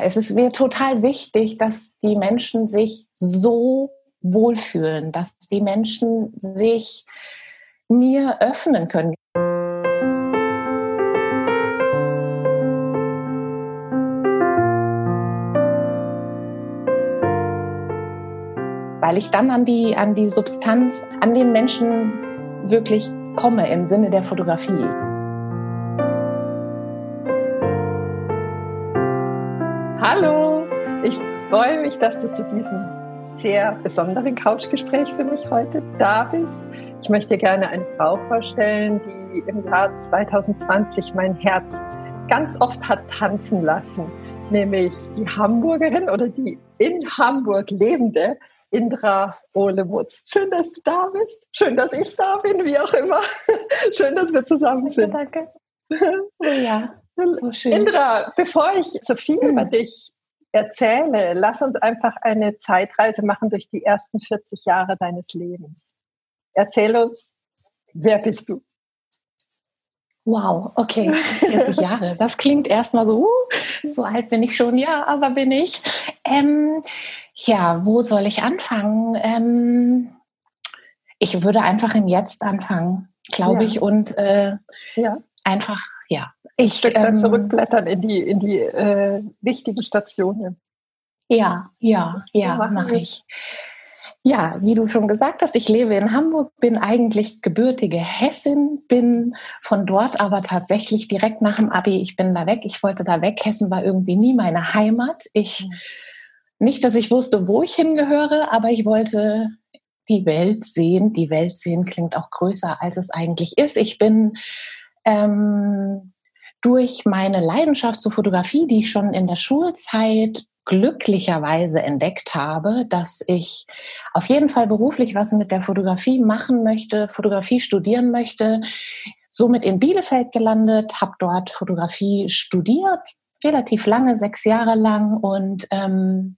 es ist mir total wichtig, dass die Menschen sich so wohlfühlen, dass die Menschen sich mir öffnen können. Weil ich dann an die, an die Substanz, an den Menschen wirklich komme im Sinne der Fotografie. Hallo, ich freue mich, dass du zu diesem sehr besonderen Couchgespräch für mich heute da bist. Ich möchte dir gerne eine Frau vorstellen, die im Jahr 2020 mein Herz ganz oft hat tanzen lassen, nämlich die Hamburgerin oder die in Hamburg lebende Indra Olewutz. Schön, dass du da bist. Schön, dass ich da bin, wie auch immer. Schön, dass wir zusammen sind. Danke. Oh ja, so schön. Indra, bevor ich so viel über hm. dich erzähle, lass uns einfach eine Zeitreise machen durch die ersten 40 Jahre deines Lebens. Erzähl uns, wer bist du? Wow, okay, 40 Jahre. Das klingt erstmal so, uh, so alt bin ich schon, ja, aber bin ich. Ähm, ja, wo soll ich anfangen? Ähm, ich würde einfach im Jetzt anfangen, glaube ja. ich, und äh, ja. einfach, ja. Ich, Stück ähm, zurückblättern in die, in die äh, wichtigen Stationen. Ja, ja, ja, mache ich. Ja, wie du schon gesagt hast, ich lebe in Hamburg, bin eigentlich gebürtige Hessin, bin von dort aber tatsächlich direkt nach dem Abi, ich bin da weg, ich wollte da weg. Hessen war irgendwie nie meine Heimat. Ich, mhm. nicht, dass ich wusste, wo ich hingehöre, aber ich wollte die Welt sehen. Die Welt sehen klingt auch größer, als es eigentlich ist. Ich bin ähm, durch meine Leidenschaft zur Fotografie, die ich schon in der Schulzeit glücklicherweise entdeckt habe, dass ich auf jeden Fall beruflich was mit der Fotografie machen möchte, Fotografie studieren möchte. Somit in Bielefeld gelandet, habe dort Fotografie studiert, relativ lange, sechs Jahre lang und ähm,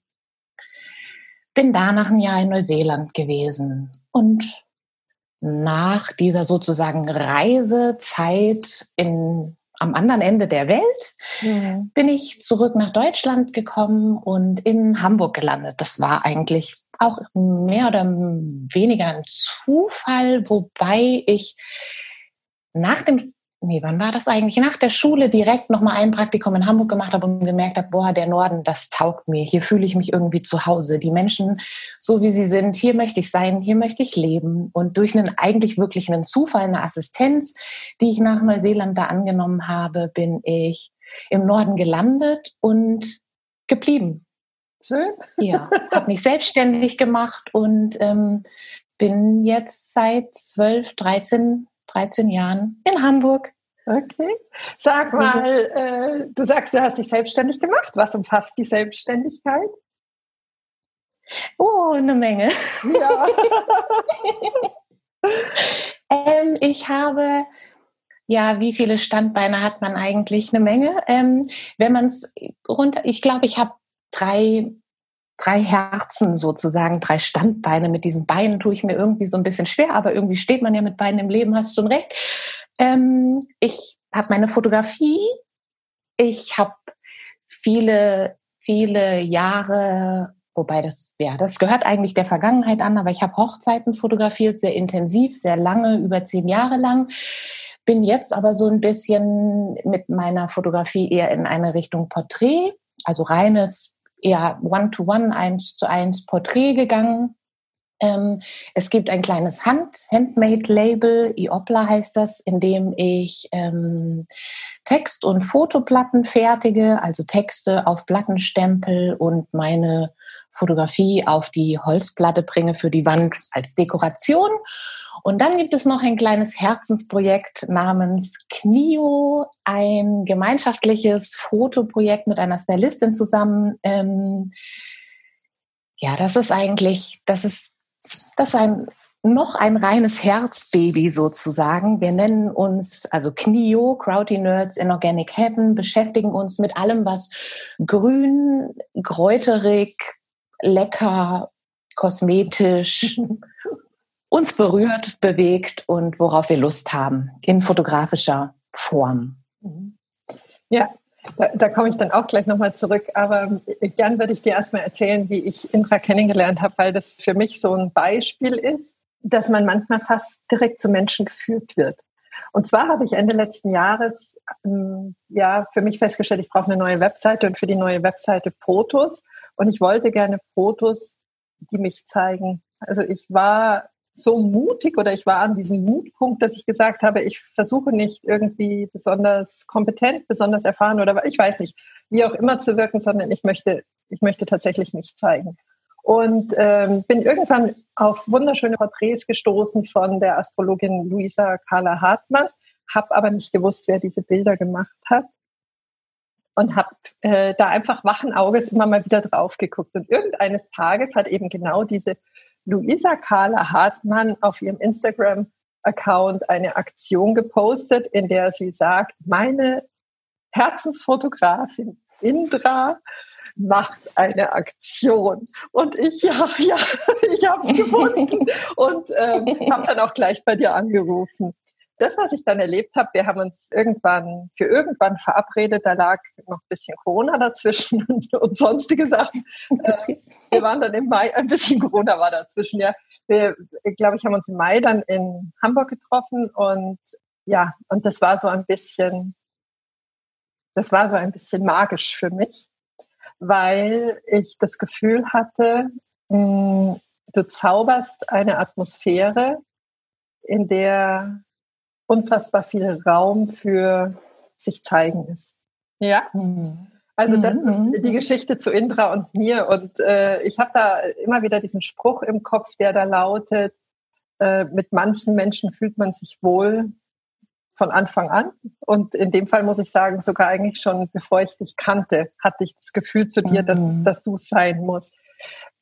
bin danach ein Jahr in Neuseeland gewesen. Und nach dieser sozusagen Reisezeit in am anderen Ende der Welt, mhm. bin ich zurück nach Deutschland gekommen und in Hamburg gelandet. Das war eigentlich auch mehr oder weniger ein Zufall, wobei ich nach dem nee, wann war das eigentlich? Nach der Schule direkt nochmal ein Praktikum in Hamburg gemacht habe und gemerkt habe, boah, der Norden, das taugt mir. Hier fühle ich mich irgendwie zu Hause. Die Menschen, so wie sie sind, hier möchte ich sein, hier möchte ich leben. Und durch einen eigentlich wirklich einen Zufall, eine Assistenz, die ich nach Neuseeland da angenommen habe, bin ich im Norden gelandet und geblieben. Schön. Ja, habe mich selbstständig gemacht und ähm, bin jetzt seit 12, 13 13 Jahren in Hamburg. Okay. Sag mal, äh, du sagst, du hast dich selbstständig gemacht. Was umfasst die Selbstständigkeit? Oh, eine Menge. Ja. ähm, ich habe, ja, wie viele Standbeine hat man eigentlich? Eine Menge. Ähm, wenn man es runter, ich glaube, ich habe drei drei Herzen sozusagen, drei Standbeine. Mit diesen Beinen tue ich mir irgendwie so ein bisschen schwer, aber irgendwie steht man ja mit Beinen im Leben, hast schon recht. Ähm, ich habe meine Fotografie, ich habe viele, viele Jahre, wobei das, ja, das gehört eigentlich der Vergangenheit an, aber ich habe Hochzeiten fotografiert, sehr intensiv, sehr lange, über zehn Jahre lang. Bin jetzt aber so ein bisschen mit meiner Fotografie eher in eine Richtung Porträt, also reines eher One-to-One, eins zu eins Porträt gegangen. Ähm, es gibt ein kleines Hand, Handmade-Label, Iopla heißt das, in dem ich ähm, Text- und Fotoplatten fertige, also Texte auf Plattenstempel und meine Fotografie auf die Holzplatte bringe für die Wand als Dekoration. Und dann gibt es noch ein kleines Herzensprojekt namens Knio, ein gemeinschaftliches Fotoprojekt mit einer Stylistin zusammen. Ähm, ja, das ist eigentlich, das ist, das ist ein, noch ein reines Herzbaby sozusagen. Wir nennen uns, also Knio, Crowdy Nerds in Organic Heaven, beschäftigen uns mit allem, was grün, kräuterig, lecker, kosmetisch uns berührt, bewegt und worauf wir Lust haben in fotografischer Form. Ja, Da, da komme ich dann auch gleich nochmal zurück. Aber gern würde ich dir erstmal erzählen, wie ich Indra kennengelernt habe, weil das für mich so ein Beispiel ist, dass man manchmal fast direkt zu Menschen geführt wird. Und zwar habe ich Ende letzten Jahres ähm, ja für mich festgestellt, ich brauche eine neue Webseite und für die neue Webseite Fotos. Und ich wollte gerne Fotos, die mich zeigen. Also ich war so mutig oder ich war an diesem Mutpunkt, dass ich gesagt habe, ich versuche nicht irgendwie besonders kompetent, besonders erfahren oder ich weiß nicht, wie auch immer zu wirken, sondern ich möchte, ich möchte tatsächlich mich zeigen. Und ähm, bin irgendwann auf wunderschöne Porträts gestoßen von der Astrologin Luisa Carla Hartmann, habe aber nicht gewusst, wer diese Bilder gemacht hat und habe äh, da einfach wachen Auges immer mal wieder drauf geguckt. Und irgendeines Tages hat eben genau diese Luisa Carla Hartmann auf ihrem Instagram-Account eine Aktion gepostet, in der sie sagt, meine Herzensfotografin Indra macht eine Aktion. Und ich, ja, ja, ich habe es gefunden und ähm, habe dann auch gleich bei dir angerufen das, was ich dann erlebt habe, wir haben uns irgendwann für irgendwann verabredet, da lag noch ein bisschen Corona dazwischen und, und sonstige Sachen. Äh, wir waren dann im Mai, ein bisschen Corona war dazwischen, ja. Wir, glaube ich, haben uns im Mai dann in Hamburg getroffen und ja, und das war so ein bisschen, das war so ein bisschen magisch für mich, weil ich das Gefühl hatte, mh, hm, du zauberst eine Atmosphäre, in der unfassbar viel Raum für sich zeigen ist. Ja. Mhm. Also das ist mhm. die Geschichte zu Indra und mir. Und äh, ich habe da immer wieder diesen Spruch im Kopf, der da lautet, äh, mit manchen Menschen fühlt man sich wohl von Anfang an. Und in dem Fall muss ich sagen, sogar eigentlich schon bevor ich dich kannte, hatte ich das Gefühl zu dir, dass, mhm. dass du es sein musst.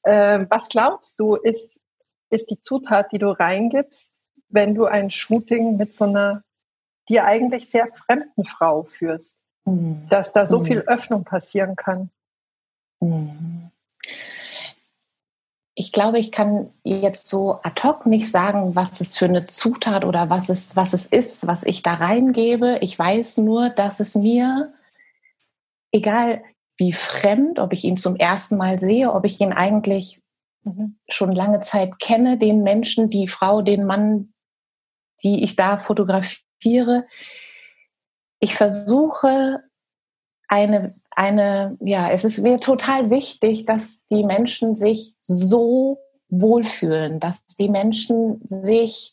Äh, was glaubst du, ist, ist die Zutat, die du reingibst, wenn du ein Shooting mit so einer dir eigentlich sehr fremden Frau führst, mhm. dass da so mhm. viel Öffnung passieren kann. Mhm. Ich glaube, ich kann jetzt so ad hoc nicht sagen, was es für eine Zutat oder was es, was es ist, was ich da reingebe. Ich weiß nur, dass es mir, egal wie fremd, ob ich ihn zum ersten Mal sehe, ob ich ihn eigentlich mhm. schon lange Zeit kenne, den Menschen, die Frau, den Mann, die ich da fotografiere. Ich versuche eine, eine, ja, es ist mir total wichtig, dass die Menschen sich so wohlfühlen, dass die Menschen sich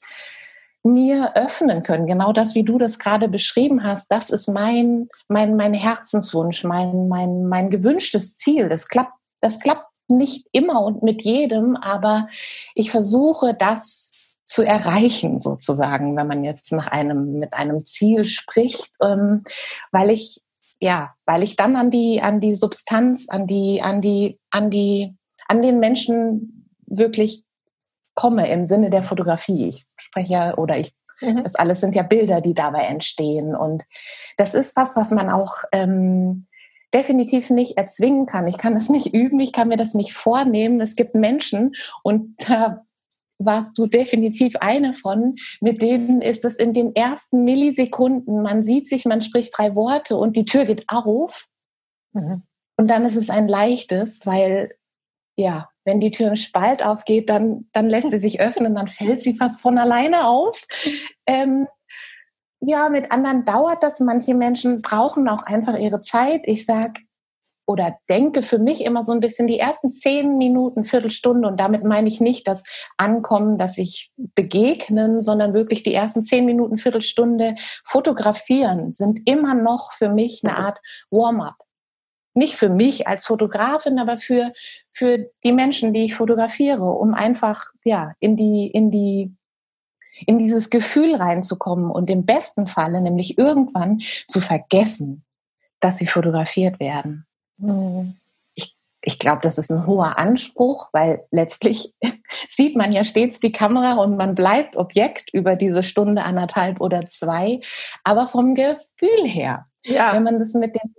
mir öffnen können. Genau das, wie du das gerade beschrieben hast, das ist mein, mein, mein Herzenswunsch, mein, mein, mein gewünschtes Ziel. Das klappt, das klappt nicht immer und mit jedem, aber ich versuche das zu erreichen, sozusagen, wenn man jetzt nach einem, mit einem Ziel spricht, ähm, weil ich, ja, weil ich dann an die, an die Substanz, an die, an die, an die, an den Menschen wirklich komme im Sinne der Fotografie. Ich spreche ja oder ich, mhm. das alles sind ja Bilder, die dabei entstehen. Und das ist was, was man auch ähm, definitiv nicht erzwingen kann. Ich kann es nicht üben, ich kann mir das nicht vornehmen. Es gibt Menschen und da warst du definitiv eine von, mit denen ist es in den ersten Millisekunden, man sieht sich, man spricht drei Worte und die Tür geht auf. Mhm. Und dann ist es ein leichtes, weil, ja, wenn die Tür im Spalt aufgeht, dann, dann lässt sie sich öffnen, dann fällt sie fast von alleine auf. Ähm, ja, mit anderen dauert das. Manche Menschen brauchen auch einfach ihre Zeit. Ich sag oder denke für mich immer so ein bisschen die ersten zehn Minuten, Viertelstunde und damit meine ich nicht das Ankommen, dass ich begegnen, sondern wirklich die ersten zehn Minuten, Viertelstunde fotografieren sind immer noch für mich eine Art Warm-up. Nicht für mich als Fotografin, aber für, für die Menschen, die ich fotografiere, um einfach, ja, in die, in die, in dieses Gefühl reinzukommen und im besten Falle nämlich irgendwann zu vergessen, dass sie fotografiert werden. Ich, ich glaube, das ist ein hoher Anspruch, weil letztlich sieht man ja stets die Kamera und man bleibt Objekt über diese Stunde, anderthalb oder zwei. Aber vom Gefühl her, ja. wenn man das mit dem,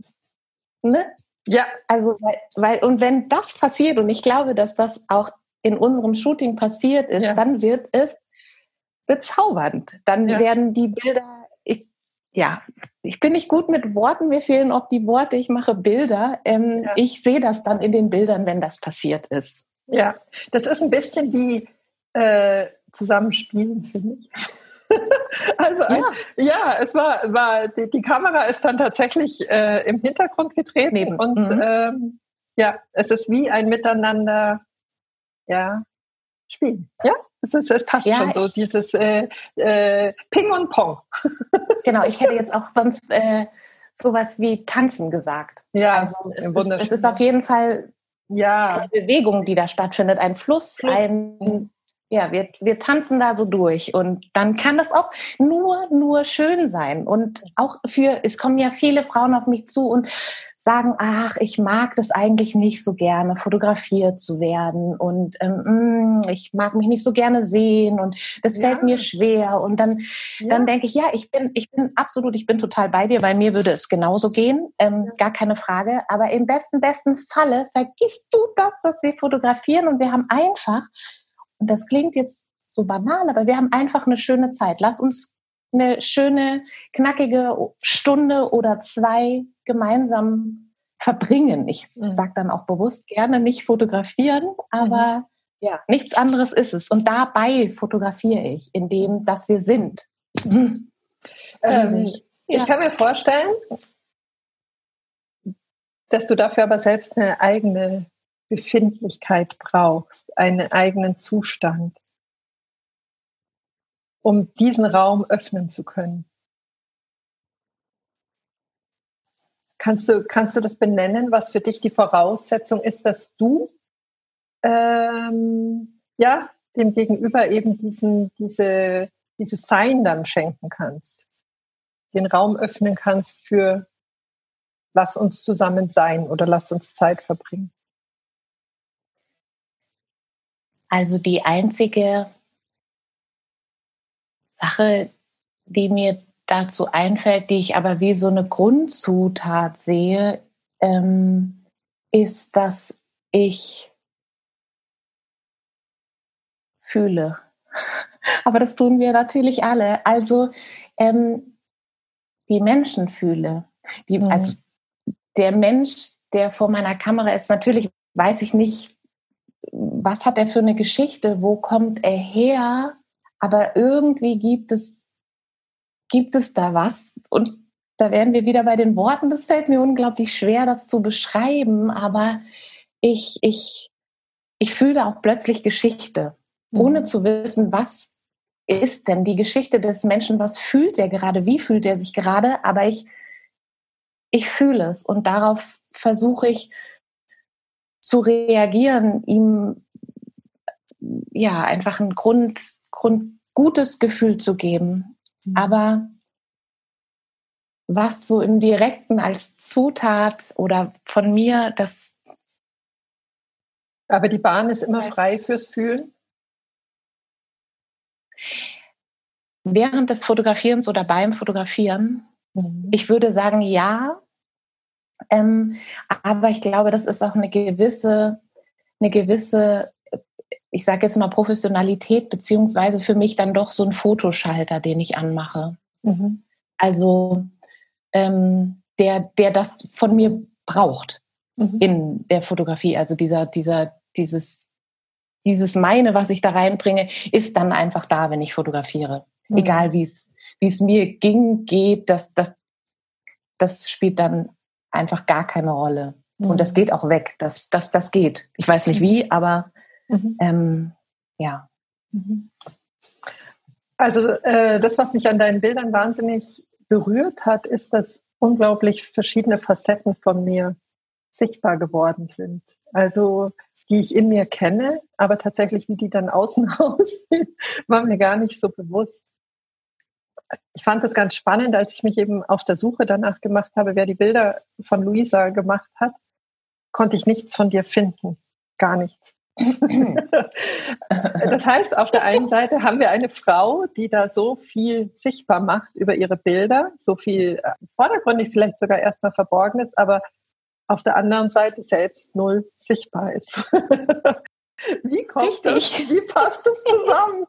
ne? Ja. Also, weil, weil, und wenn das passiert, und ich glaube, dass das auch in unserem Shooting passiert ist, ja. dann wird es bezaubernd. Dann ja. werden die Bilder ja, ich bin nicht gut mit Worten, mir fehlen auch die Worte, ich mache Bilder. Ähm, ja. Ich sehe das dann in den Bildern, wenn das passiert ist. Ja, das ist ein bisschen wie äh, Zusammenspielen, finde ich. also ein, ja. ja. es war, war die, die, Kamera ist dann tatsächlich äh, im Hintergrund getreten Neben. und mhm. ähm, ja, es ist wie ein Miteinander, ja, spielen. Ja, es, ist, es passt ja, schon so, dieses äh, äh, Ping und Pong. genau, ich hätte jetzt auch sonst äh, sowas wie Tanzen gesagt. Ja, also es, ist, es ist auf jeden Fall ja. eine Bewegung, die da stattfindet, ein Fluss, Fluss. ein ja, wir, wir tanzen da so durch und dann kann das auch nur, nur schön sein. Und auch für, es kommen ja viele Frauen auf mich zu und sagen, ach, ich mag das eigentlich nicht so gerne, fotografiert zu werden und ähm, mm, ich mag mich nicht so gerne sehen und das fällt mir schwer. Und dann, ja. dann denke ich, ja, ich bin, ich bin absolut, ich bin total bei dir, weil mir würde es genauso gehen, ähm, ja. gar keine Frage. Aber im besten, besten Falle vergisst du das, dass wir fotografieren und wir haben einfach und das klingt jetzt so banal, aber wir haben einfach eine schöne Zeit. Lass uns eine schöne, knackige Stunde oder zwei gemeinsam verbringen. Ich mhm. sage dann auch bewusst gerne nicht fotografieren, aber mhm. ja, nichts anderes ist es. Und dabei fotografiere ich, indem dass wir sind. Mhm. Ähm, ich ja. kann mir vorstellen, dass du dafür aber selbst eine eigene Befindlichkeit brauchst, einen eigenen Zustand, um diesen Raum öffnen zu können. Kannst du, kannst du das benennen, was für dich die Voraussetzung ist, dass du ähm, ja, dem Gegenüber eben diesen, diese, dieses Sein dann schenken kannst? Den Raum öffnen kannst für lass uns zusammen sein oder lass uns Zeit verbringen. Also die einzige Sache, die mir dazu einfällt, die ich aber wie so eine Grundzutat sehe, ähm, ist, dass ich fühle. Aber das tun wir natürlich alle. Also ähm, die Menschen fühle. Die, mhm. Also der Mensch, der vor meiner Kamera ist, natürlich weiß ich nicht, was hat er für eine Geschichte, wo kommt er her, aber irgendwie gibt es, gibt es da was und da wären wir wieder bei den Worten. Das fällt mir unglaublich schwer, das zu beschreiben, aber ich, ich, ich fühle auch plötzlich Geschichte, ohne mhm. zu wissen, was ist denn die Geschichte des Menschen, was fühlt er gerade, wie fühlt er sich gerade, aber ich, ich fühle es und darauf versuche ich zu reagieren, ihm ja einfach ein Grund, Grund gutes Gefühl zu geben. Mhm. Aber was so im Direkten als Zutat oder von mir, das. Aber die Bahn ist immer frei fürs Fühlen? Während des Fotografierens oder beim Fotografieren, mhm. ich würde sagen, ja, ähm, aber ich glaube, das ist auch eine gewisse, eine gewisse, ich sage jetzt mal Professionalität, beziehungsweise für mich dann doch so ein Fotoschalter, den ich anmache. Mhm. Also ähm, der, der das von mir braucht mhm. in der Fotografie. Also dieser, dieser, dieses, dieses meine, was ich da reinbringe, ist dann einfach da, wenn ich fotografiere. Mhm. Egal wie es, wie es mir ging, geht, das, das, das spielt dann einfach gar keine Rolle. Mhm. Und das geht auch weg. Das, das, das geht. Ich weiß nicht wie, aber mhm. ähm, ja. Mhm. Also äh, das, was mich an deinen Bildern wahnsinnig berührt hat, ist, dass unglaublich verschiedene Facetten von mir sichtbar geworden sind. Also die ich in mir kenne, aber tatsächlich, wie die dann außen aussehen, war mir gar nicht so bewusst ich fand es ganz spannend, als ich mich eben auf der Suche danach gemacht habe, wer die Bilder von Luisa gemacht hat, konnte ich nichts von dir finden. Gar nichts. das heißt, auf der einen Seite haben wir eine Frau, die da so viel sichtbar macht über ihre Bilder, so viel äh, vordergründig vielleicht sogar erstmal verborgen ist, aber auf der anderen Seite selbst null sichtbar ist. Wie kommt Richtig. das? Wie passt das zusammen?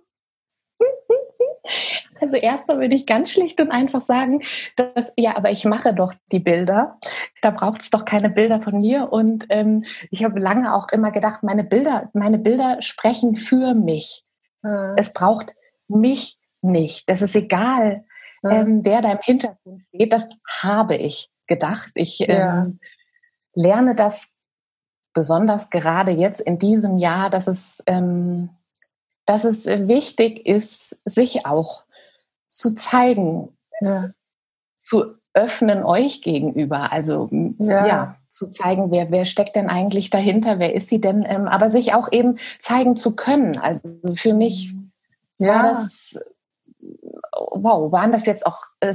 Also erstmal würde ich ganz schlicht und einfach sagen, dass, ja, aber ich mache doch die Bilder. Da braucht es doch keine Bilder von mir. Und ähm, ich habe lange auch immer gedacht, meine Bilder, meine Bilder sprechen für mich. Mhm. Es braucht mich nicht. Das ist egal, mhm. ähm, wer da im Hintergrund steht. Das habe ich gedacht. Ich ja. ähm, lerne das besonders gerade jetzt in diesem Jahr, dass es, ähm, dass es wichtig ist, sich auch zu zeigen, ja. zu öffnen euch gegenüber. Also ja, ja zu zeigen, wer, wer steckt denn eigentlich dahinter, wer ist sie denn, ähm, aber sich auch eben zeigen zu können. Also für mich ja. war das, wow, waren das jetzt auch äh,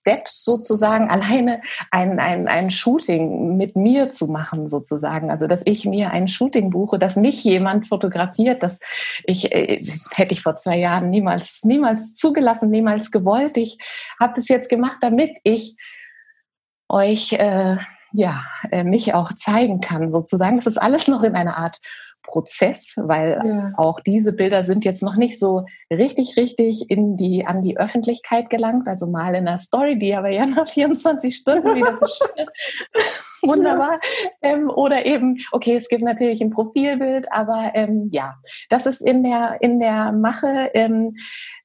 Steps sozusagen, alleine ein, ein, ein Shooting mit mir zu machen sozusagen. Also, dass ich mir ein Shooting buche, dass mich jemand fotografiert, das ich, äh, hätte ich vor zwei Jahren niemals, niemals zugelassen, niemals gewollt. Ich habe das jetzt gemacht, damit ich euch, äh, ja, äh, mich auch zeigen kann sozusagen. Das ist alles noch in einer Art Prozess, weil ja. auch diese Bilder sind jetzt noch nicht so richtig, richtig in die, an die Öffentlichkeit gelangt. Also mal in einer Story, die aber ja nach 24 Stunden wieder verschwindet. Wunderbar. Ähm, oder eben, okay, es gibt natürlich ein Profilbild, aber ähm, ja, das ist in der, in der Mache. Ähm,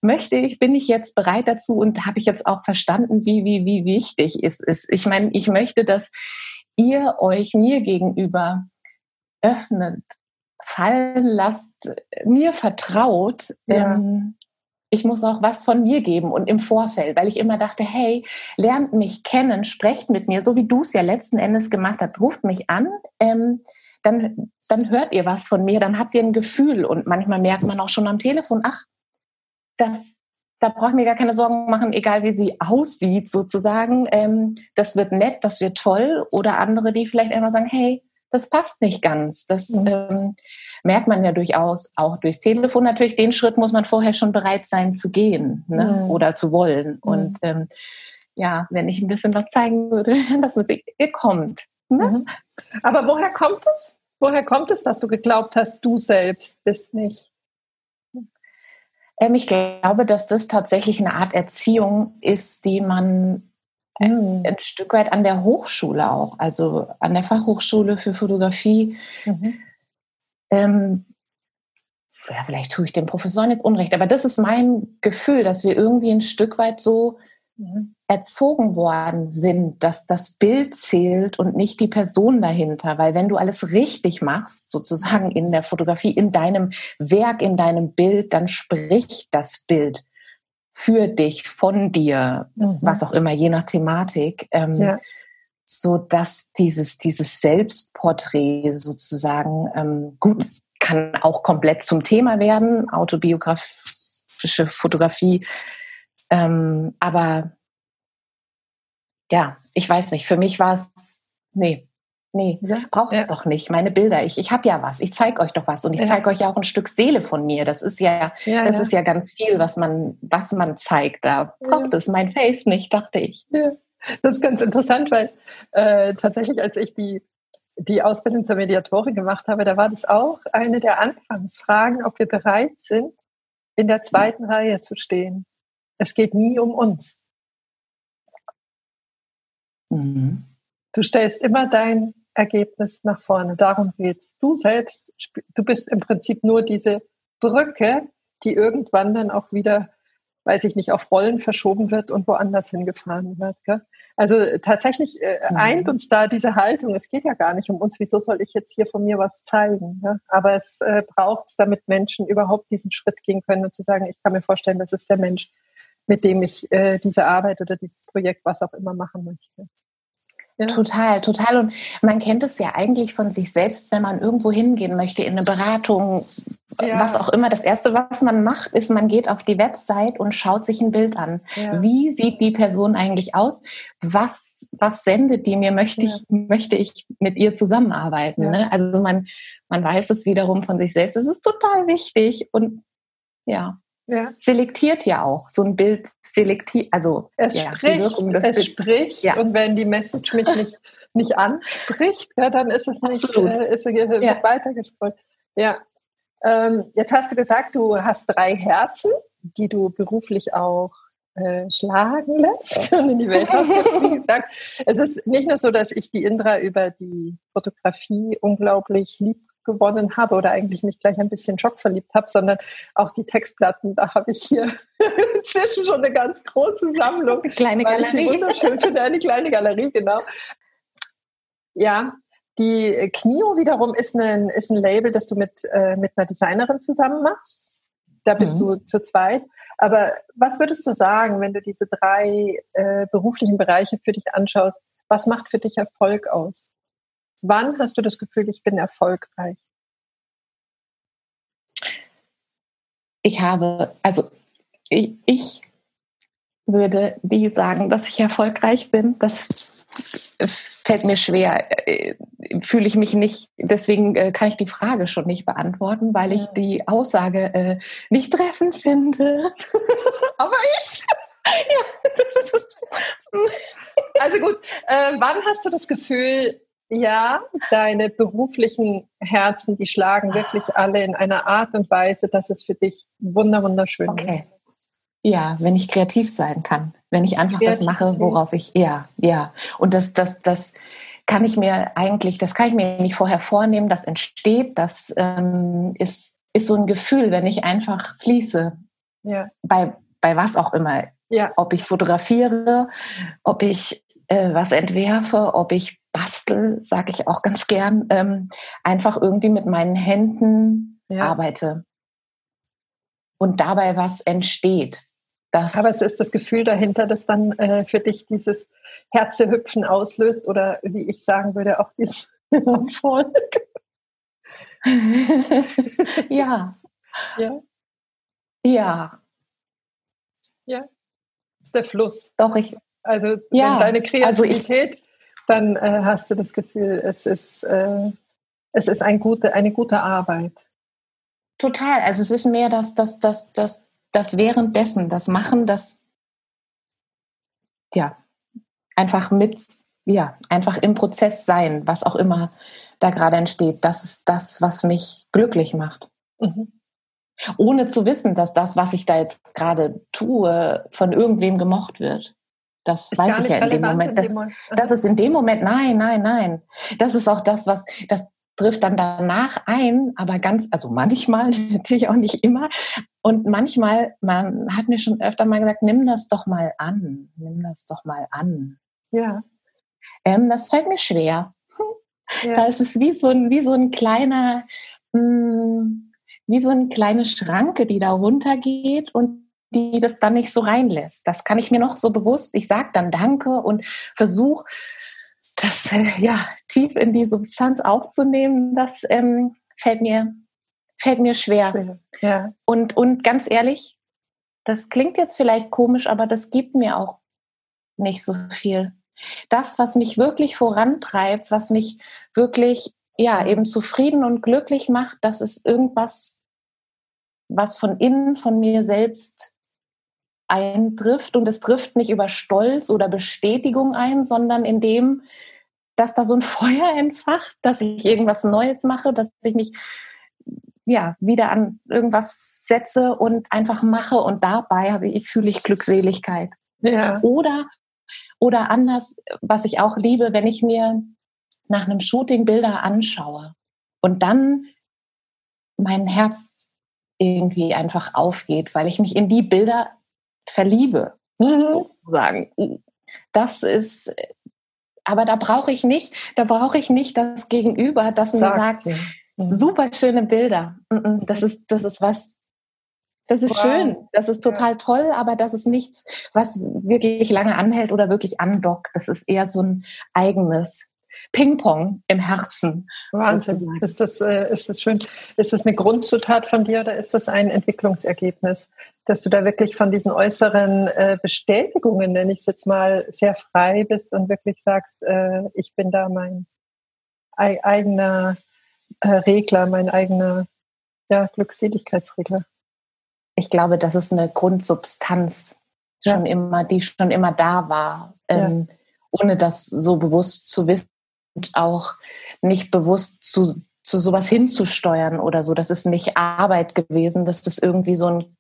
möchte ich, bin ich jetzt bereit dazu und habe ich jetzt auch verstanden, wie, wie, wie wichtig es ist. Ich meine, ich möchte, dass ihr euch mir gegenüber öffnet fallen lasst, mir vertraut, ja. ähm, ich muss auch was von mir geben und im Vorfeld, weil ich immer dachte, hey, lernt mich kennen, sprecht mit mir, so wie du es ja letzten Endes gemacht hast, ruft mich an, ähm, dann, dann hört ihr was von mir, dann habt ihr ein Gefühl und manchmal merkt man auch schon am Telefon, ach, das, da brauche ich mir gar keine Sorgen machen, egal wie sie aussieht sozusagen, ähm, das wird nett, das wird toll oder andere, die vielleicht einmal sagen, hey, das passt nicht ganz. Das mhm. ähm, merkt man ja durchaus auch durchs Telefon. Natürlich, den Schritt muss man vorher schon bereit sein zu gehen ne? mhm. oder zu wollen. Und ähm, ja, wenn ich ein bisschen was zeigen würde, dass man ihr kommt. Ne? Mhm. Aber woher kommt es? Woher kommt es, dass du geglaubt hast, du selbst bist nicht? Ähm, ich glaube, dass das tatsächlich eine Art Erziehung ist, die man mhm. ein Stück weit an der Hochschule auch, also an der Fachhochschule für Fotografie. Mhm. Ähm, ja, vielleicht tue ich den Professoren jetzt Unrecht, aber das ist mein Gefühl, dass wir irgendwie ein Stück weit so mhm. erzogen worden sind, dass das Bild zählt und nicht die Person dahinter. Weil wenn du alles richtig machst, sozusagen in der Fotografie, in deinem Werk, in deinem Bild, dann spricht das Bild für dich, von dir, mhm. was auch immer, je nach Thematik. Ähm, ja. so dass dieses, dieses Selbstporträt sozusagen ähm, gut kann auch komplett zum Thema werden, autobiografische Fotografie. Ähm, aber ja, ich weiß nicht, für mich war es, nee, Nee, ja. braucht es ja. doch nicht. Meine Bilder, ich, ich habe ja was, ich zeige euch doch was und ich ja. zeige euch ja auch ein Stück Seele von mir. Das ist ja, das ist ja ganz viel, was man, was man zeigt. Da braucht es mein Face nicht, dachte ich. Das ist ganz interessant, weil äh, tatsächlich, als ich die, die Ausbildung zur Mediatorin gemacht habe, da war das auch eine der Anfangsfragen, ob wir bereit sind, in der zweiten Reihe zu stehen. Es geht nie um uns. Mhm. Du stellst immer dein Ergebnis nach vorne. Darum geht's. Du selbst, du bist im Prinzip nur diese Brücke, die irgendwann dann auch wieder, weiß ich nicht, auf Rollen verschoben wird und woanders hingefahren wird. Gell? Also tatsächlich äh, mhm. eint uns da diese Haltung. Es geht ja gar nicht um uns. Wieso soll ich jetzt hier von mir was zeigen? Gell? Aber es äh, braucht es, damit Menschen überhaupt diesen Schritt gehen können und zu sagen, ich kann mir vorstellen, das ist der Mensch, mit dem ich äh, diese Arbeit oder dieses Projekt, was auch immer machen möchte. Ja. Total, total. Und man kennt es ja eigentlich von sich selbst, wenn man irgendwo hingehen möchte, in eine Beratung, ja. was auch immer. Das Erste, was man macht, ist, man geht auf die Website und schaut sich ein Bild an. Ja. Wie sieht die Person eigentlich aus? Was, was sendet die mir? Möchte ich, möchte ich mit ihr zusammenarbeiten? Ne? Also man, man weiß es wiederum von sich selbst. Es ist total wichtig und ja ja. selektiert ja auch. So ein Bild selektiert, also es ja, spricht, Wirkung, es Bild, spricht ja. und wenn die Message mich nicht, nicht anspricht, ja, dann ist es nicht, äh, ist, wird ja. weitergescrollt. Ja. Ähm, jetzt hast du gesagt, du hast drei Herzen. die du beruflich auch äh, schlagen lässt und in die Welt gesagt, es ist nicht nur so, dass ich die Indra über die Fotografie unglaublich lieb gewonnen habe oder eigentlich mich gleich ein bisschen schockverliebt habe, sondern auch die Textplatten, da habe ich hier inzwischen schon eine ganz große Sammlung. Eine kleine weil Galerie. Ich sie wunderschön finde, eine kleine Galerie, genau. Ja, die Knio wiederum ist ein, ist ein Label, das du mit, äh, mit einer Designerin zusammen machst. Da bist mhm. du zu zweit. Aber was würdest du sagen, wenn du diese drei äh, beruflichen Bereiche für dich anschaust? Was macht für dich Erfolg aus? Wann hast du das Gefühl, ich bin erfolgreich? Ich habe, also ich, ich würde die sagen, dass ich erfolgreich bin. Das fällt mir schwer. Äh, fühle ich mich nicht, deswegen äh, kann ich die Frage schon nicht beantworten, weil ich die Aussage äh, nicht treffend finde. Aber ich. also gut, äh, wann hast du das Gefühl, ja, deine beruflichen Herzen, die schlagen wirklich alle in einer Art und Weise, dass es für dich wunderschön okay. ist? Ja, wenn ich kreativ sein kann, wenn ich einfach kreativ. das mache, worauf ich, ja, ja. Und das, das, das kann ich mir eigentlich, das kann ich mir nicht vorher vornehmen, das entsteht, das ähm, ist, ist so ein Gefühl, wenn ich einfach fließe. Ja. Bei, bei was auch immer. Ja. Ob ich fotografiere, ob ich äh, was entwerfe, ob ich bastel, sage ich auch ganz gern, ähm, einfach irgendwie mit meinen Händen ja. arbeite. Und dabei was entsteht. Das Aber es ist das Gefühl dahinter, das dann äh, für dich dieses Herzehüpfen auslöst oder wie ich sagen würde, auch dieses Erfolg. ja. Ja. Ja. Ja. Das ist der Fluss. Doch, ich. Also ja, deine Kreativität, also ich, dann äh, hast du das Gefühl, es ist, äh, es ist ein gute, eine gute Arbeit. Total. Also es ist mehr das, das, das, das das währenddessen, das Machen, das ja einfach mit, ja, einfach im Prozess sein, was auch immer da gerade entsteht, das ist das, was mich glücklich macht. Mhm. Ohne zu wissen, dass das, was ich da jetzt gerade tue, von irgendwem gemocht wird. Das ist weiß ich ja in dem Moment. Das, das ist in dem Moment, nein, nein, nein. Das ist auch das, was, das, trifft dann danach ein, aber ganz, also manchmal, natürlich auch nicht immer. Und manchmal, man hat mir schon öfter mal gesagt, nimm das doch mal an, nimm das doch mal an. Ja. Ähm, das fällt mir schwer. Ja. Da ist es wie so ein, wie so ein kleiner, mh, hm, wie so eine kleine Schranke, die da runtergeht und die das dann nicht so reinlässt. Das kann ich mir noch so bewusst. Ich sage dann Danke und versuche das äh, ja tief in die Substanz aufzunehmen, das ähm, fällt mir fällt mir schwer. Ja. Und und ganz ehrlich, das klingt jetzt vielleicht komisch, aber das gibt mir auch nicht so viel. Das, was mich wirklich vorantreibt, was mich wirklich ja eben zufrieden und glücklich macht, das ist irgendwas, was von innen von mir selbst eintrifft und es trifft nicht über Stolz oder Bestätigung ein, sondern indem, dass da so ein Feuer entfacht, dass ich irgendwas Neues mache, dass ich mich ja wieder an irgendwas setze und einfach mache und dabei habe ich fühle ich Glückseligkeit. Ja. Oder oder anders, was ich auch liebe, wenn ich mir nach einem Shooting Bilder anschaue und dann mein Herz irgendwie einfach aufgeht, weil ich mich in die Bilder verliebe, mhm. sozusagen. Das ist, aber da brauche ich nicht, da brauche ich nicht das Gegenüber, das mir sagt, ja. mhm. super schöne Bilder. Mhm, das ist, das ist was, das ist wow. schön, das ist total ja. toll, aber das ist nichts, was wirklich lange anhält oder wirklich andockt. Das ist eher so ein eigenes. Ping-Pong im Herzen. Wahnsinn. Ist das, äh, ist das schön? Ist das eine Grundzutat von dir oder ist das ein Entwicklungsergebnis, dass du da wirklich von diesen äußeren äh, Bestätigungen, nenne ich es jetzt mal, sehr frei bist und wirklich sagst, äh, ich bin da mein eigener äh, Regler, mein eigener ja, Glückseligkeitsregler? Ich glaube, das ist eine Grundsubstanz schon ja. immer, die schon immer da war. Ähm, ja ohne das so bewusst zu wissen auch nicht bewusst zu, zu sowas hinzusteuern oder so. Das ist nicht Arbeit gewesen, das ist irgendwie so ein,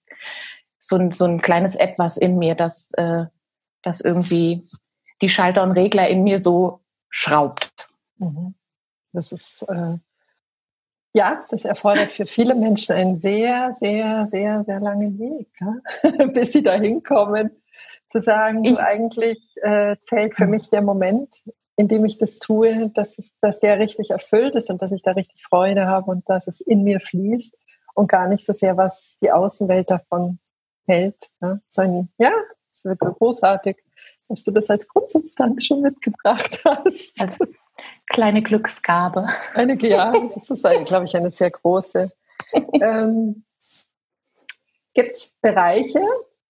so ein, so ein kleines Etwas in mir, das, äh, das irgendwie die Schalter und Regler in mir so schraubt. Mhm. Das ist, äh, ja, das erfordert für viele Menschen einen sehr, sehr, sehr, sehr langen Weg, ja? bis sie da hinkommen, zu sagen, ich, eigentlich äh, zählt für mich der Moment, in dem ich das tue, dass, es, dass der richtig erfüllt ist und dass ich da richtig Freude habe und dass es in mir fließt und gar nicht so sehr, was die Außenwelt davon hält. Ja, Sein, ja ist wirklich großartig, dass du das als Grundsubstanz schon mitgebracht hast. Als kleine Glücksgabe. Eine, ja, das ist, glaube ich, eine sehr große. ähm, Gibt es Bereiche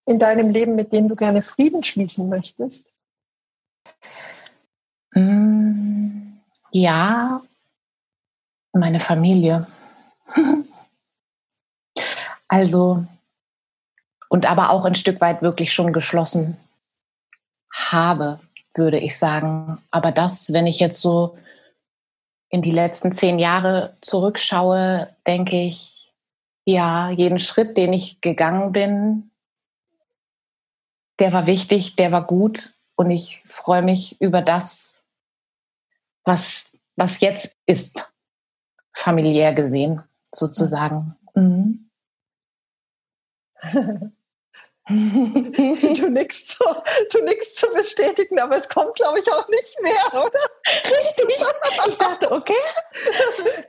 in deinem Leben, mit denen du gerne Frieden schließen möchtest? Mm, ja, meine Familie. Also, und aber auch ein Stück weit wirklich schon geschlossen habe, würde ich sagen. Aber das, wenn ich jetzt so in die letzten zehn Jahre zurückschaue, denke ich, ja, jeden Schritt, den ich gegangen bin, der war wichtig, der war gut und ich freue mich über das, was, was jetzt ist, familiär gesehen, sozusagen. Mhm. du nichts zu, du zu bestätigen, aber es kommt, glaube ich, auch nicht mehr, oder? Richtig. Ich dachte, okay.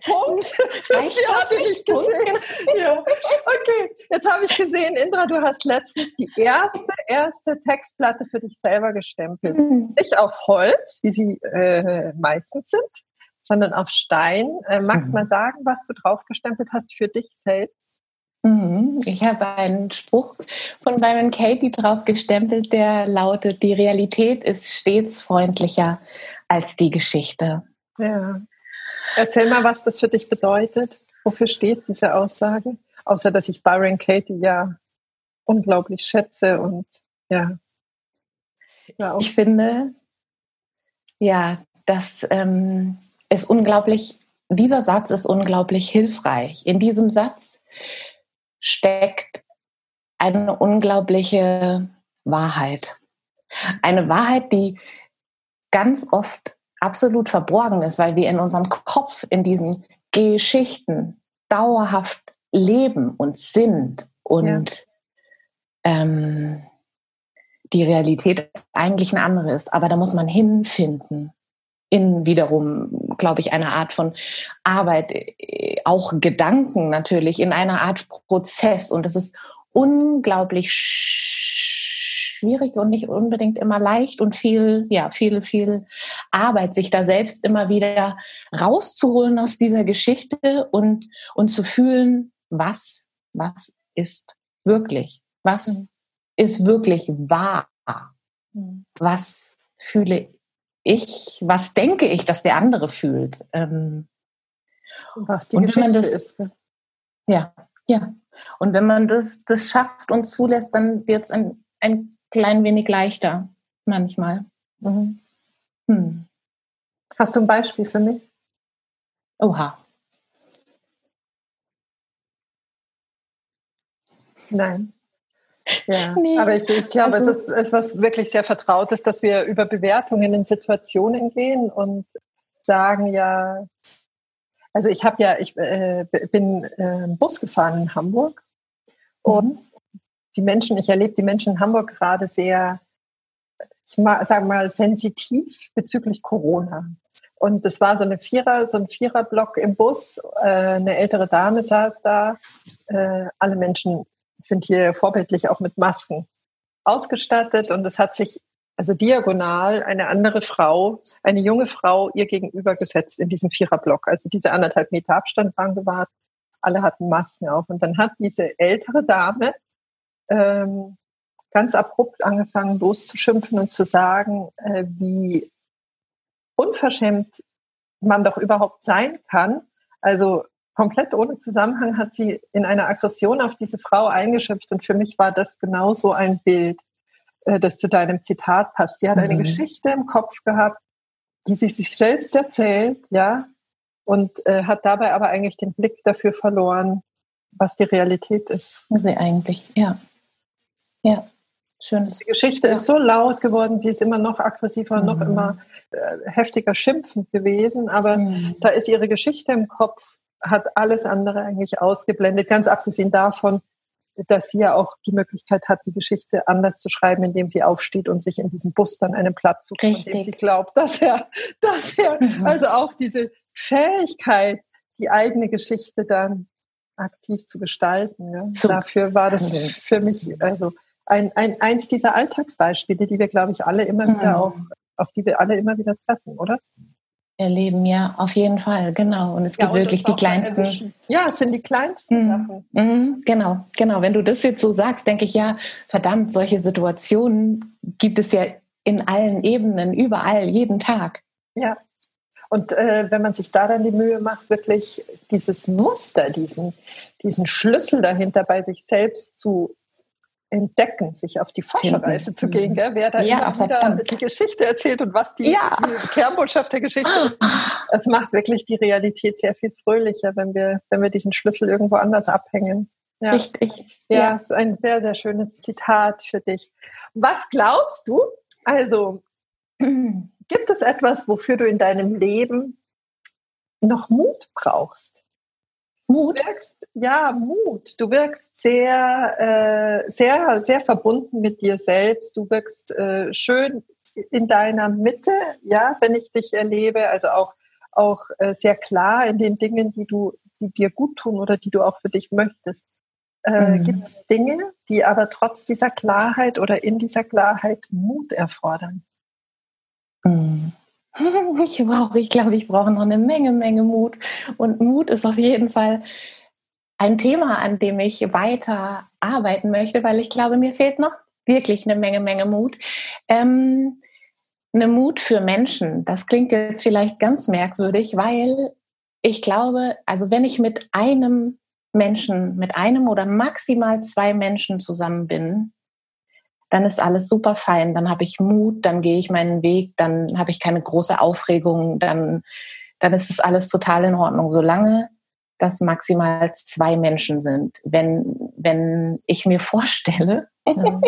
Punkt. Reicht Sie hatte nicht gesehen. Ja. Okay, jetzt habe ich gesehen, Indra, du hast letztens die erste, erste Textplatte für dich selber gestempelt. Mhm. Nicht auf Holz, wie sie äh, meistens sind, sondern auf Stein. Äh, magst du mhm. mal sagen, was du drauf gestempelt hast für dich selbst? Mhm. Ich habe einen Spruch von Byron Katie drauf gestempelt, der lautet, die Realität ist stets freundlicher als die Geschichte. Ja. Erzähl mal, was das für dich bedeutet. Wofür steht diese Aussage? Außer, dass ich Byron Katie ja unglaublich schätze und ja. ja ich finde, ja, dass ähm, es unglaublich, dieser Satz ist unglaublich hilfreich. In diesem Satz steckt eine unglaubliche Wahrheit. Eine Wahrheit, die ganz oft absolut verborgen ist, weil wir in unserem Kopf in diesen Geschichten dauerhaft leben und sind und. Ähm, die Realität eigentlich eine andere ist. Aber da muss man hinfinden in wiederum, glaube ich, eine Art von Arbeit, äh, auch Gedanken natürlich, in einer Art Prozess. Und das ist unglaublich schwierig und nicht unbedingt immer leicht und viel, ja, viel, viel Arbeit, sich da selbst immer wieder rauszuholen aus dieser Geschichte und, und zu fühlen, was, was ist wirklich? Was mhm. ist wirklich wahr? Mhm. Was fühle ich, was denke ich, dass der andere fühlt. Ähm, was die Geschichte das, ist. Ja, ja. Und wenn man das, das schafft und zulässt, dann wird es ein, ein klein wenig leichter manchmal. Mhm. Hm. Hast du ein Beispiel für mich? Oha. Nein. Ja, nee. aber ich, ich glaube, also, es ist, ist was wirklich sehr Vertrautes, dass wir über Bewertungen in Situationen gehen und sagen ja, also ich habe ja, ich äh, bin äh, Bus gefahren in Hamburg und mhm. die Menschen, ich erlebe die Menschen in Hamburg gerade sehr, ich sage mal, sensitiv bezüglich Corona. Und das war so eine Vierer, so ein Viererblock im Bus. Äh, eine ältere Dame saß da. Äh, alle Menschen sind hier vorbildlich auch mit Masken ausgestattet und es hat sich also diagonal eine andere Frau, eine junge Frau ihr gegenüber gesetzt in diesem Viererblock. Also diese anderthalb Meter Abstand waren gewahrt. Alle hatten Masken auf. Und dann hat diese ältere Dame ähm, ganz abrupt angefangen loszuschimpfen und zu sagen, äh, wie unverschämt man doch überhaupt sein kann. Also komplett ohne Zusammenhang hat sie in einer Aggression auf diese Frau eingeschöpft. Und für mich war das genauso ein Bild, äh, das zu deinem Zitat passt. Sie hat eine mhm. Geschichte im Kopf gehabt, die sie sich selbst erzählt, ja, und äh, hat dabei aber eigentlich den Blick dafür verloren, was die Realität ist. Sie eigentlich, ja. Ja. Schönes. Die Geschichte ja. ist so laut geworden, sie ist immer noch aggressiver, mhm. noch immer äh, heftiger schimpfend gewesen, aber mhm. da ist ihre Geschichte im Kopf, hat alles andere eigentlich ausgeblendet, ganz abgesehen davon, dass sie ja auch die Möglichkeit hat, die Geschichte anders zu schreiben, indem sie aufsteht und sich in diesem Bus dann einen Platz sucht, Richtig. dem sie glaubt, dass er, dass er, mhm. also auch diese Fähigkeit, die eigene Geschichte dann aktiv zu gestalten. Ja. Dafür war das für mich also ein, ein, eins dieser Alltagsbeispiele, die wir, glaube ich, alle immer mhm. wieder auch, auf die wir alle immer wieder treffen, oder? Erleben, ja, auf jeden Fall, genau. Und es gibt ja, wirklich die kleinsten. Ja, es sind die kleinsten mhm. Sachen. Mhm, genau, genau. Wenn du das jetzt so sagst, denke ich, ja, verdammt, solche Situationen gibt es ja in allen Ebenen, überall, jeden Tag. Ja. Und äh, wenn man sich da dann die Mühe macht, wirklich dieses Muster, diesen, diesen Schlüssel dahinter bei sich selbst zu entdecken, sich auf die Forscherreise zu gehen, gell? wer da ja, immer wieder die Geschichte erzählt und was die, ja. die, Kernbotschaft der Geschichte ist. Das macht wirklich die Realität sehr viel fröhlicher, wenn wir, wenn wir diesen Schlüssel irgendwo anders abhängen. Ja. Richtig. Ja, ja, ist ein sehr, sehr schönes Zitat für dich. Was glaubst du? Also, gibt es etwas, wofür du in deinem Leben noch Mut brauchst? Mut? Du wirkst, ja, Mut. Du wirkst sehr, äh, sehr, sehr verbunden mit dir selbst. Du wirkst äh, schön in deiner Mitte, ja, wenn ich dich erlebe. Also auch, auch äh, sehr klar in den Dingen, die du, die dir gut tun oder die du auch für dich möchtest. Äh, mhm. Gibt es Dinge, die aber trotz dieser Klarheit oder in dieser Klarheit Mut erfordern? Mhm. Ich brauche, ich glaube, ich brauche noch eine Menge, Menge Mut. Und Mut ist auf jeden Fall ein Thema, an dem ich weiter arbeiten möchte, weil ich glaube, mir fehlt noch wirklich eine Menge, Menge Mut. Ähm, eine Mut für Menschen. Das klingt jetzt vielleicht ganz merkwürdig, weil ich glaube, also wenn ich mit einem Menschen, mit einem oder maximal zwei Menschen zusammen bin, dann ist alles super fein, dann habe ich Mut, dann gehe ich meinen Weg, dann habe ich keine große Aufregung, dann, dann ist es alles total in Ordnung, solange das maximal zwei Menschen sind. Wenn, wenn ich mir vorstelle, ja.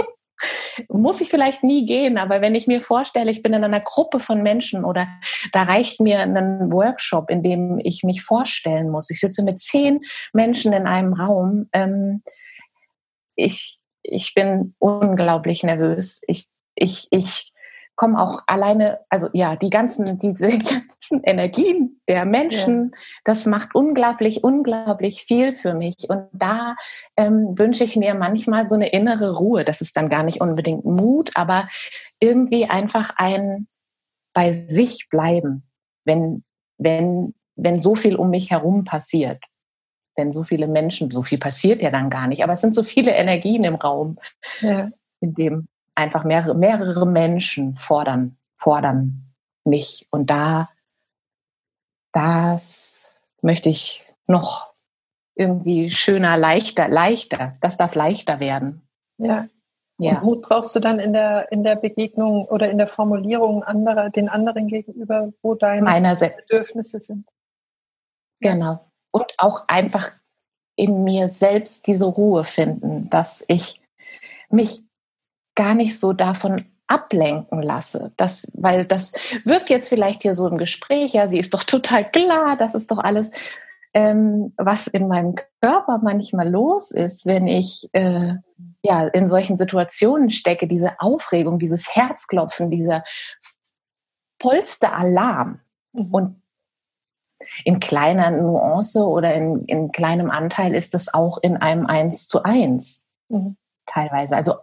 muss ich vielleicht nie gehen, aber wenn ich mir vorstelle, ich bin in einer Gruppe von Menschen oder da reicht mir ein Workshop, in dem ich mich vorstellen muss. Ich sitze mit zehn Menschen in einem Raum. Ähm, ich, ich bin unglaublich nervös. Ich, ich, ich komme auch alleine, also ja, die ganzen, diese ganzen Energien der Menschen, ja. das macht unglaublich, unglaublich viel für mich. Und da ähm, wünsche ich mir manchmal so eine innere Ruhe. Das ist dann gar nicht unbedingt Mut, aber irgendwie einfach ein bei sich bleiben, wenn, wenn, wenn so viel um mich herum passiert wenn so viele Menschen, so viel passiert ja dann gar nicht, aber es sind so viele Energien im Raum, ja. in dem einfach mehrere, mehrere Menschen fordern, fordern mich. Und da, das möchte ich noch irgendwie schöner, leichter, leichter. Das darf leichter werden. Ja. Ja. Und Mut brauchst du dann in der, in der Begegnung oder in der Formulierung anderer, den anderen gegenüber, wo deine Meiner Bedürfnisse sind. Genau und auch einfach in mir selbst diese Ruhe finden, dass ich mich gar nicht so davon ablenken lasse. Das, weil das wirkt jetzt vielleicht hier so im Gespräch, ja, sie ist doch total klar, das ist doch alles, ähm, was in meinem Körper manchmal los ist, wenn ich äh, ja in solchen Situationen stecke, diese Aufregung, dieses Herzklopfen, dieser vollste Alarm. Mhm. Und in kleiner Nuance oder in, in kleinem Anteil ist es auch in einem Eins zu eins mhm. teilweise. Also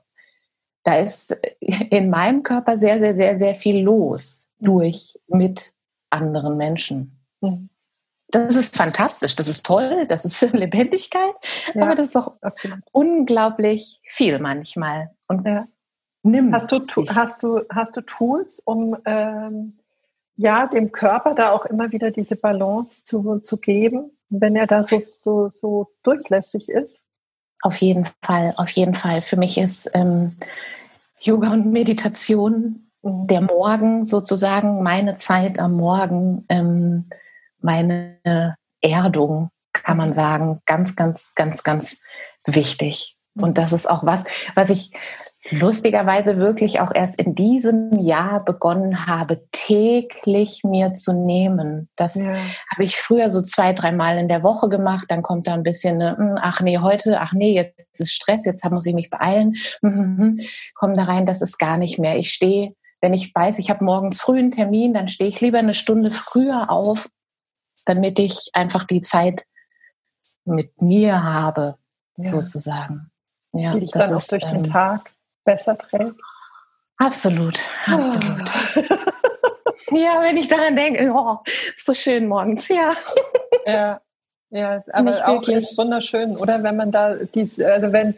da ist in meinem Körper sehr, sehr, sehr, sehr viel los durch mit anderen Menschen. Mhm. Das ist fantastisch, das ist toll, das ist Lebendigkeit, ja, aber das ist auch absolut. unglaublich viel manchmal. Und ja. nimm hast du, hast du hast du Tools, um ähm, ja, dem Körper da auch immer wieder diese Balance zu, zu geben, wenn er da so, so, so durchlässig ist? Auf jeden Fall, auf jeden Fall. Für mich ist ähm, Yoga und Meditation mhm. der Morgen sozusagen, meine Zeit am Morgen, ähm, meine Erdung, kann man mhm. sagen, ganz, ganz, ganz, ganz wichtig. Und das ist auch was, was ich lustigerweise wirklich auch erst in diesem Jahr begonnen habe, täglich mir zu nehmen. Das ja. habe ich früher so zwei, dreimal in der Woche gemacht. Dann kommt da ein bisschen, eine, hm, ach nee, heute, ach nee, jetzt ist Stress, jetzt muss ich mich beeilen. Komm da rein, das ist gar nicht mehr. Ich stehe, wenn ich weiß, ich habe morgens früh einen Termin, dann stehe ich lieber eine Stunde früher auf, damit ich einfach die Zeit mit mir habe, ja. sozusagen. Ja, die dich dann auch durch ähm, den Tag besser trägt. Absolut, absolut. Oh. ja, wenn ich daran denke, oh, ist so schön morgens, ja. ja, ja, aber Nicht auch wirklich. ist wunderschön, oder? Wenn man da diese, also wenn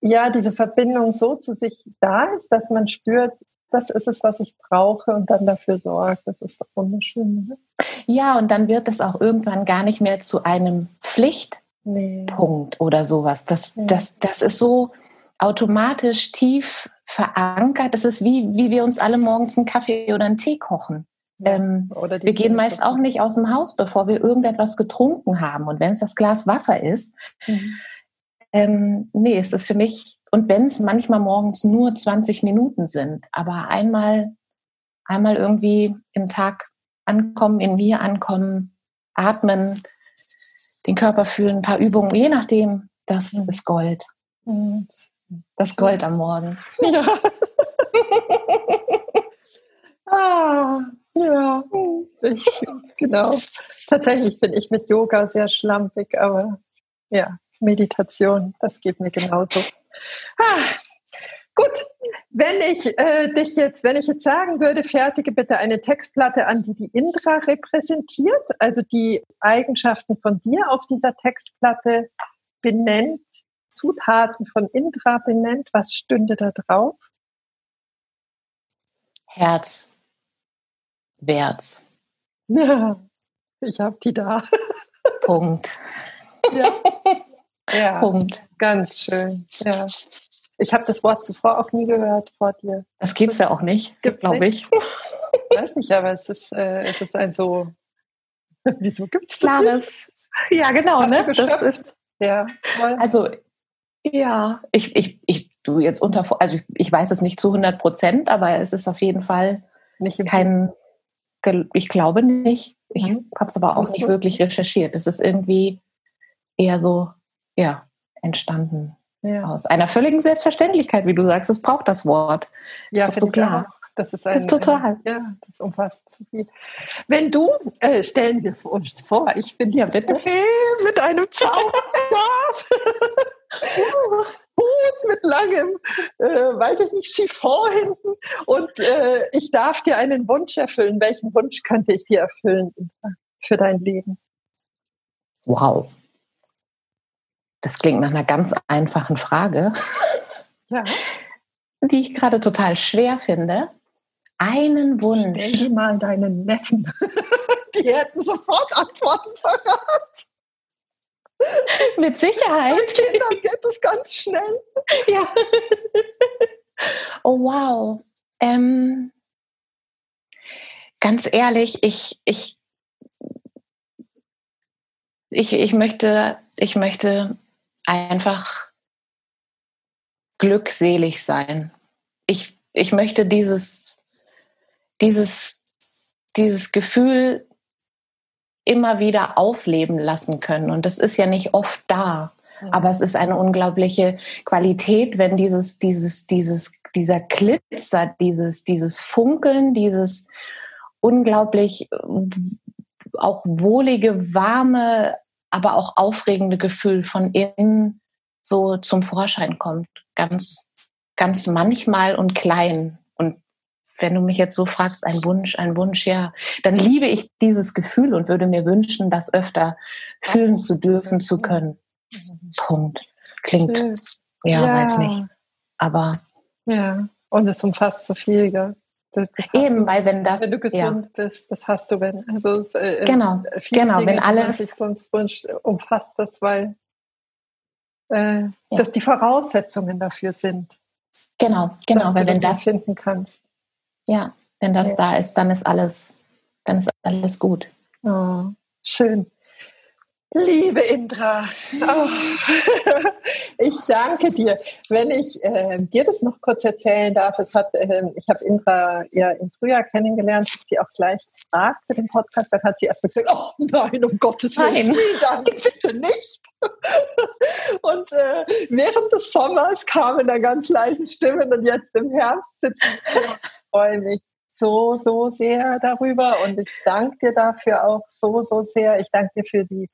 ja diese Verbindung so zu sich da ist, dass man spürt, das ist es, was ich brauche und dann dafür sorgt. Das ist doch wunderschön. Oder? Ja, und dann wird es auch irgendwann gar nicht mehr zu einem Pflicht, nee. Punkt oder sowas. Das, ja. das, das ist so automatisch tief verankert. Das ist wie, wie wir uns alle morgens einen Kaffee oder einen Tee kochen. Ähm, wir gehen meist auch nicht aus dem Haus, bevor wir irgendetwas getrunken haben. Und wenn es das Glas Wasser ist, mhm. ähm, nee, ist das für mich, und wenn es manchmal morgens nur 20 Minuten sind, aber einmal, einmal irgendwie im Tag ankommen, in mir ankommen, atmen, den Körper fühlen, ein paar Übungen, je nachdem, das mhm. ist Gold. Mhm. Das Gold am Morgen. Ja. ah, ja. Ich, genau. Tatsächlich bin ich mit Yoga sehr schlampig, aber ja, Meditation, das geht mir genauso. Ah, Gut, wenn ich äh, dich jetzt, wenn ich jetzt sagen würde, fertige bitte eine Textplatte an, die die Indra repräsentiert, also die Eigenschaften von dir auf dieser Textplatte benennt, Zutaten von Indra benennt, was stünde da drauf? Herz, Wert. Ja, ich habe die da. Punkt. Ja. ja. Punkt. Ganz schön. Ja. Ich habe das Wort zuvor auch nie gehört vor dir. Das gibt es ja auch nicht, glaube ich. Ich weiß nicht, aber es ist, äh, es ist ein so. Wieso gibt es das? Klares. Ja, genau, ne? Das ist. Ja, voll. Also, ja, ich, ich, ich, du jetzt unter, also ich, ich weiß es nicht zu 100 Prozent, aber es ist auf jeden Fall nicht kein, ich glaube nicht. Ich mhm. habe es aber auch nicht wirklich recherchiert. Es ist irgendwie eher so, ja, entstanden. Ja. Aus einer völligen Selbstverständlichkeit, wie du sagst, es braucht das Wort. Ja, ist so klar. Das ist ein, total. Ein, ja, das umfasst zu viel. Wenn du, äh, stellen wir uns vor, ich bin ja bitte mit einem Zauberstab, Hut mit langem, äh, weiß ich nicht, Chiffon hinten und äh, ich darf dir einen Wunsch erfüllen. Welchen Wunsch könnte ich dir erfüllen für dein Leben? Wow. Das klingt nach einer ganz einfachen Frage, ja. die ich gerade total schwer finde. Einen Wunsch. Stell dir mal deinen Neffen. Die hätten sofort Antworten verraten. Mit Sicherheit. Mit Kindern geht es ganz schnell. Ja. Oh wow. Ähm, ganz ehrlich, ich, ich, ich, ich möchte, ich möchte einfach glückselig sein. Ich, ich möchte dieses, dieses, dieses Gefühl immer wieder aufleben lassen können. Und das ist ja nicht oft da. Aber es ist eine unglaubliche Qualität, wenn dieses, dieses, dieses, dieser Glitzer, dieses, dieses Funkeln, dieses unglaublich auch wohlige, warme, aber auch aufregende Gefühl von innen so zum Vorschein kommt. Ganz, ganz manchmal und klein. Und wenn du mich jetzt so fragst, ein Wunsch, ein Wunsch, ja, dann liebe ich dieses Gefühl und würde mir wünschen, das öfter fühlen zu dürfen, zu können. Punkt. Klingt, ja, ja, weiß nicht. Aber. Ja, und es umfasst so viel, gell? Eben, du, weil wenn das. Wenn du gesund ja. bist, das hast du, wenn. Also, äh, genau, genau, Dinge, wenn alles. Ich sonst wünsch, umfasst das, weil äh, ja. das die Voraussetzungen dafür sind. Genau, genau, weil wenn das, das finden kannst. Ja, wenn das ja. da ist, dann ist alles, dann ist alles gut. Oh, schön. Liebe Indra, oh. ich danke dir. Wenn ich äh, dir das noch kurz erzählen darf, es hat, äh, ich habe Indra ja im Frühjahr kennengelernt, habe sie auch gleich gefragt für den Podcast, dann hat sie erstmal gesagt, oh nein, um Gottes Willen, nein, bitte nicht. und äh, während des Sommers kamen da ganz leise Stimmen und jetzt im Herbst sitzen. Ich freue mich so, so sehr darüber und ich danke dir dafür auch so, so sehr. Ich danke dir für die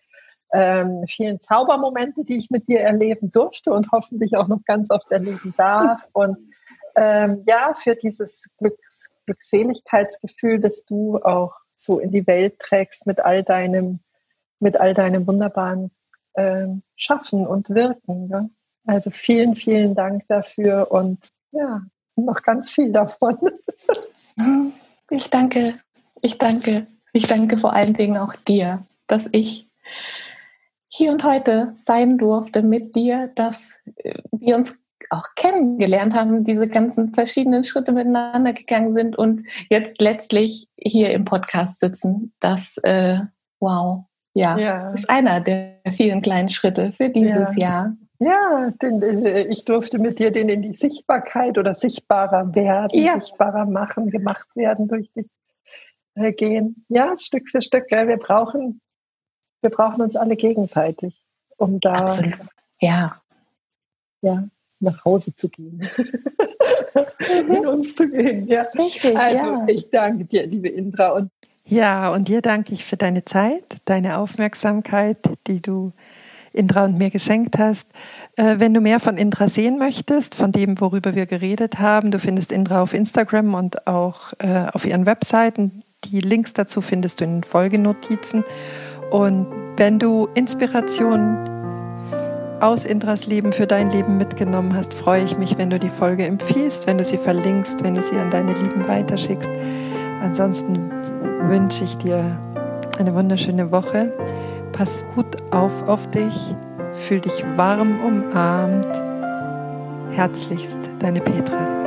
ähm, vielen Zaubermomente, die ich mit dir erleben durfte und hoffentlich auch noch ganz oft erleben darf. Und ähm, ja, für dieses Glücks Glückseligkeitsgefühl, das du auch so in die Welt trägst mit all deinem, mit all deinem wunderbaren ähm, Schaffen und Wirken. Ja? Also vielen, vielen Dank dafür und ja, noch ganz viel davon. Ich danke, ich danke, ich danke vor allen Dingen auch dir, dass ich hier und heute sein durfte mit dir, dass äh, wir uns auch kennengelernt haben, diese ganzen verschiedenen Schritte miteinander gegangen sind und jetzt letztlich hier im Podcast sitzen. Das, äh, wow, ja, ja, ist einer der vielen kleinen Schritte für dieses ja. Jahr. Ja, denn, äh, ich durfte mit dir den in die Sichtbarkeit oder sichtbarer werden, ja. sichtbarer machen, gemacht werden durch dich äh, gehen. Ja, Stück für Stück. Wir brauchen wir brauchen uns alle gegenseitig, um da Absolut. Ja. Ja, nach Hause zu gehen. in uns zu gehen. Ja. Richtig, also ja. ich danke dir, liebe Indra. Und ja, und dir danke ich für deine Zeit, deine Aufmerksamkeit, die du Indra und mir geschenkt hast. Äh, wenn du mehr von Indra sehen möchtest, von dem, worüber wir geredet haben, du findest Indra auf Instagram und auch äh, auf ihren Webseiten. Die Links dazu findest du in den Folgenotizen. Und wenn du Inspiration aus Indras Leben für dein Leben mitgenommen hast, freue ich mich, wenn du die Folge empfiehlst, wenn du sie verlinkst, wenn du sie an deine Lieben weiterschickst. Ansonsten wünsche ich dir eine wunderschöne Woche. Pass gut auf auf dich, fühl dich warm umarmt. Herzlichst, deine Petra.